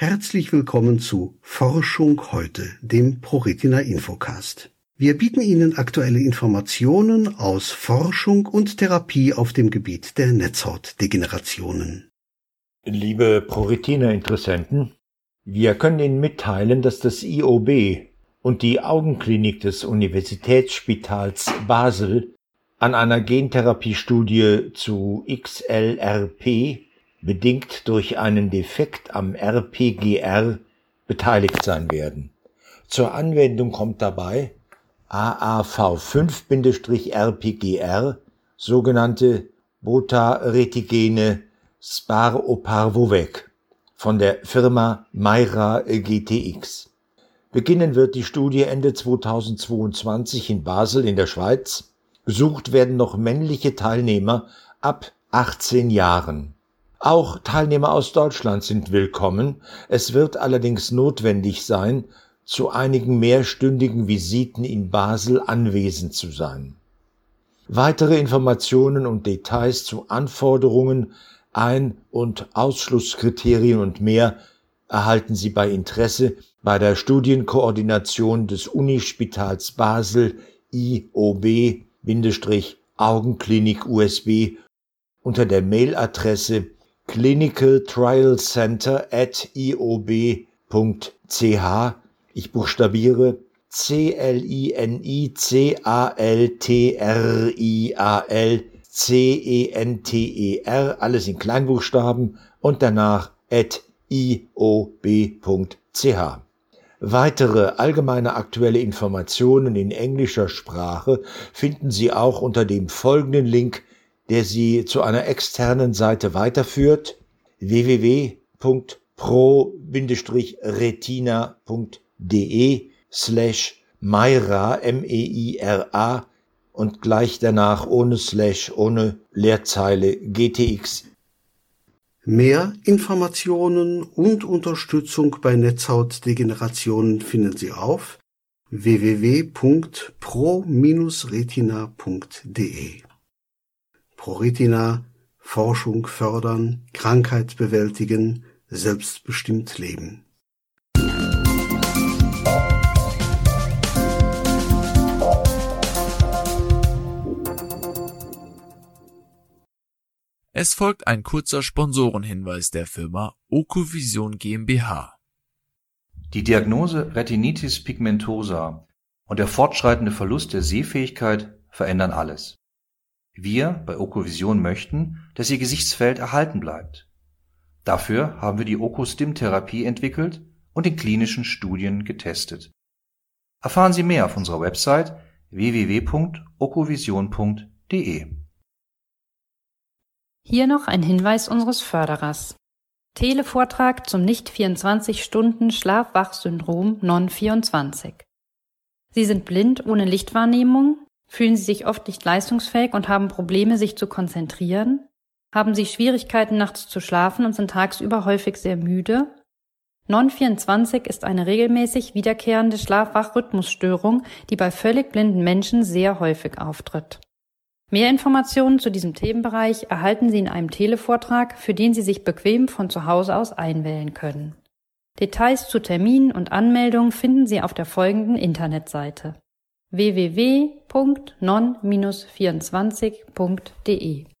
Herzlich willkommen zu Forschung heute, dem ProRetina Infocast. Wir bieten Ihnen aktuelle Informationen aus Forschung und Therapie auf dem Gebiet der Netzhautdegenerationen. Liebe ProRetina-Interessenten, wir können Ihnen mitteilen, dass das IOB und die Augenklinik des Universitätsspitals Basel an einer Gentherapiestudie zu XLRP bedingt durch einen Defekt am RPGR beteiligt sein werden. Zur Anwendung kommt dabei AAV5-RPGR, sogenannte Bota-Retigene Sparoparvovec von der Firma Mayra GTX. Beginnen wird die Studie Ende 2022 in Basel in der Schweiz. Gesucht werden noch männliche Teilnehmer ab 18 Jahren. Auch Teilnehmer aus Deutschland sind willkommen. Es wird allerdings notwendig sein, zu einigen mehrstündigen Visiten in Basel anwesend zu sein. Weitere Informationen und Details zu Anforderungen, Ein- und Ausschlusskriterien und mehr erhalten Sie bei Interesse bei der Studienkoordination des Unispitals Basel IOB-Augenklinik USB unter der Mailadresse Clinical Trial Center at iob.ch. Ich buchstabiere C-L-I-N-I-C-A-L-T-R-I-A-L C-E-N-T-E-R, alles in Kleinbuchstaben und danach at iob.ch. Weitere allgemeine aktuelle Informationen in englischer Sprache finden Sie auch unter dem folgenden Link der Sie zu einer externen Seite weiterführt www.pro-retina.de slash Meira, M-E-I-R-A und gleich danach ohne Slash, ohne Leerzeile GTX. Mehr Informationen und Unterstützung bei Netzhautdegenerationen finden Sie auf www.pro-retina.de. ProRetina Forschung fördern, Krankheit bewältigen, selbstbestimmt leben. Es folgt ein kurzer Sponsorenhinweis der Firma Okovision GmbH. Die Diagnose Retinitis pigmentosa und der fortschreitende Verlust der Sehfähigkeit verändern alles. Wir bei Okovision möchten, dass Ihr Gesichtsfeld erhalten bleibt. Dafür haben wir die Okostim-Therapie entwickelt und in klinischen Studien getestet. Erfahren Sie mehr auf unserer Website www.okovision.de. Hier noch ein Hinweis unseres Förderers. Televortrag zum Nicht-24-Stunden-Schlaf-Wach-Syndrom Non-24. Sie sind blind ohne Lichtwahrnehmung, Fühlen Sie sich oft nicht leistungsfähig und haben Probleme, sich zu konzentrieren? Haben Sie Schwierigkeiten, nachts zu schlafen und sind tagsüber häufig sehr müde? Non-24 ist eine regelmäßig wiederkehrende Schlaf-Wach-Rhythmusstörung, die bei völlig blinden Menschen sehr häufig auftritt. Mehr Informationen zu diesem Themenbereich erhalten Sie in einem Televortrag, für den Sie sich bequem von zu Hause aus einwählen können. Details zu Terminen und Anmeldungen finden Sie auf der folgenden Internetseite www.non-24.de